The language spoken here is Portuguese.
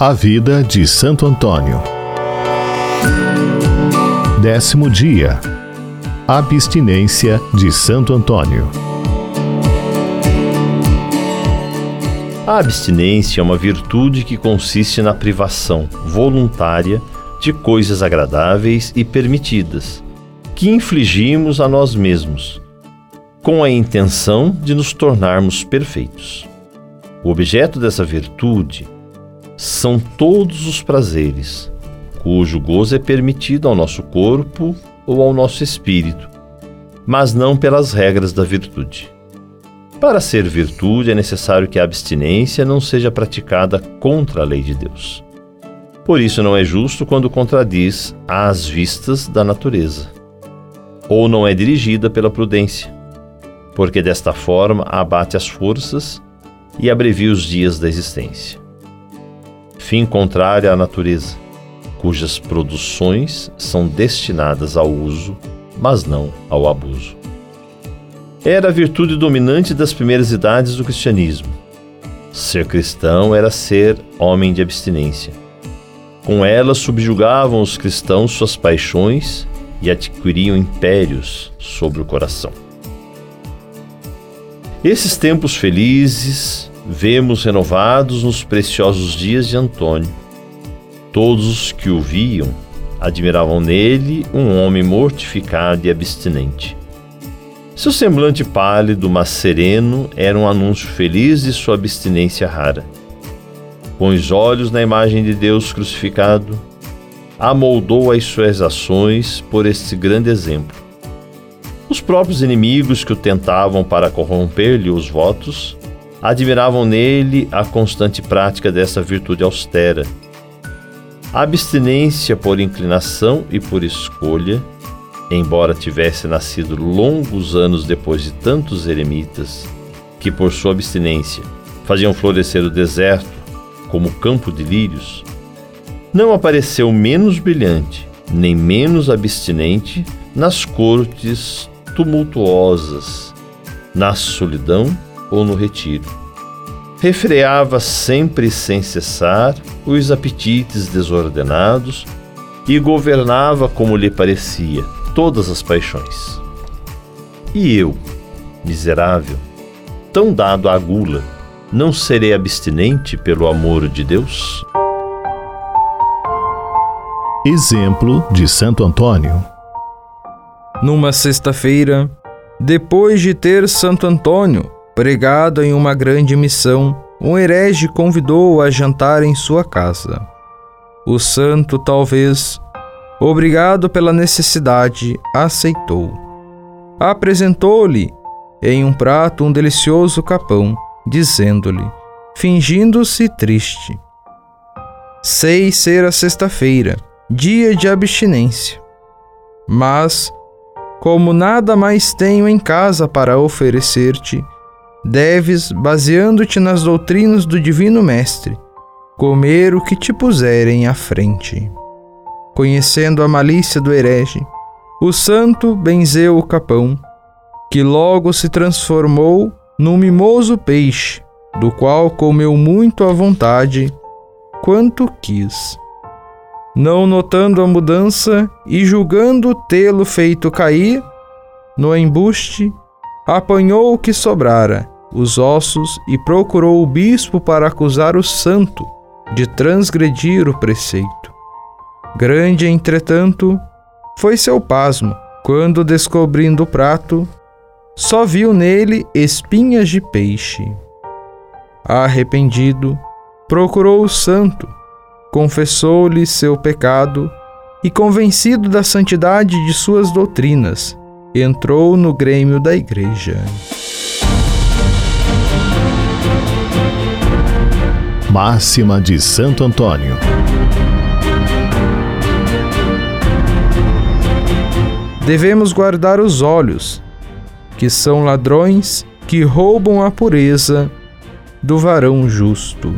A vida de Santo Antônio. Décimo dia. Abstinência de Santo Antônio. A abstinência é uma virtude que consiste na privação voluntária de coisas agradáveis e permitidas, que infligimos a nós mesmos, com a intenção de nos tornarmos perfeitos. O objeto dessa virtude são todos os prazeres, cujo gozo é permitido ao nosso corpo ou ao nosso espírito, mas não pelas regras da virtude. Para ser virtude é necessário que a abstinência não seja praticada contra a lei de Deus. Por isso não é justo quando contradiz às vistas da natureza, ou não é dirigida pela prudência, porque desta forma abate as forças e abrevia os dias da existência. Fim contrário à natureza, cujas produções são destinadas ao uso, mas não ao abuso. Era a virtude dominante das primeiras idades do cristianismo. Ser cristão era ser homem de abstinência. Com ela subjugavam os cristãos suas paixões e adquiriam impérios sobre o coração. Esses tempos felizes vemos renovados nos preciosos dias de Antônio. Todos os que o viam admiravam nele um homem mortificado e abstinente. Seu semblante pálido, mas sereno, era um anúncio feliz de sua abstinência rara. Com os olhos na imagem de Deus crucificado, amoldou as suas ações por este grande exemplo os próprios inimigos que o tentavam para corromper-lhe os votos admiravam nele a constante prática dessa virtude austera. A abstinência por inclinação e por escolha, embora tivesse nascido longos anos depois de tantos eremitas que, por sua abstinência, faziam florescer o deserto como campo de lírios, não apareceu menos brilhante nem menos abstinente nas cortes tumultuosas, na solidão ou no retiro. Refreava sempre sem cessar os apetites desordenados e governava como lhe parecia todas as paixões. E eu, miserável, tão dado à gula, não serei abstinente pelo amor de Deus? Exemplo de Santo Antônio numa sexta-feira, depois de ter Santo Antônio pregado em uma grande missão, um herege convidou-o a jantar em sua casa. O santo, talvez, obrigado pela necessidade, aceitou. Apresentou-lhe em um prato um delicioso capão, dizendo-lhe, fingindo-se triste: Sei ser a sexta-feira, dia de abstinência, mas como nada mais tenho em casa para oferecer-te, deves, baseando-te nas doutrinas do Divino Mestre, comer o que te puserem à frente. Conhecendo a malícia do herege, o santo benzeu o capão, que logo se transformou num mimoso peixe, do qual comeu muito à vontade, quanto quis não notando a mudança e julgando tê-lo feito cair no embuste, apanhou o que sobrara, os ossos, e procurou o bispo para acusar o santo de transgredir o preceito. Grande, entretanto, foi seu pasmo quando, descobrindo o prato, só viu nele espinhas de peixe. Arrependido, procurou o santo confessou-lhe seu pecado e, convencido da santidade de suas doutrinas, entrou no Grêmio da Igreja. Máxima de Santo Antônio. Devemos guardar os olhos, que são ladrões que roubam a pureza do varão justo.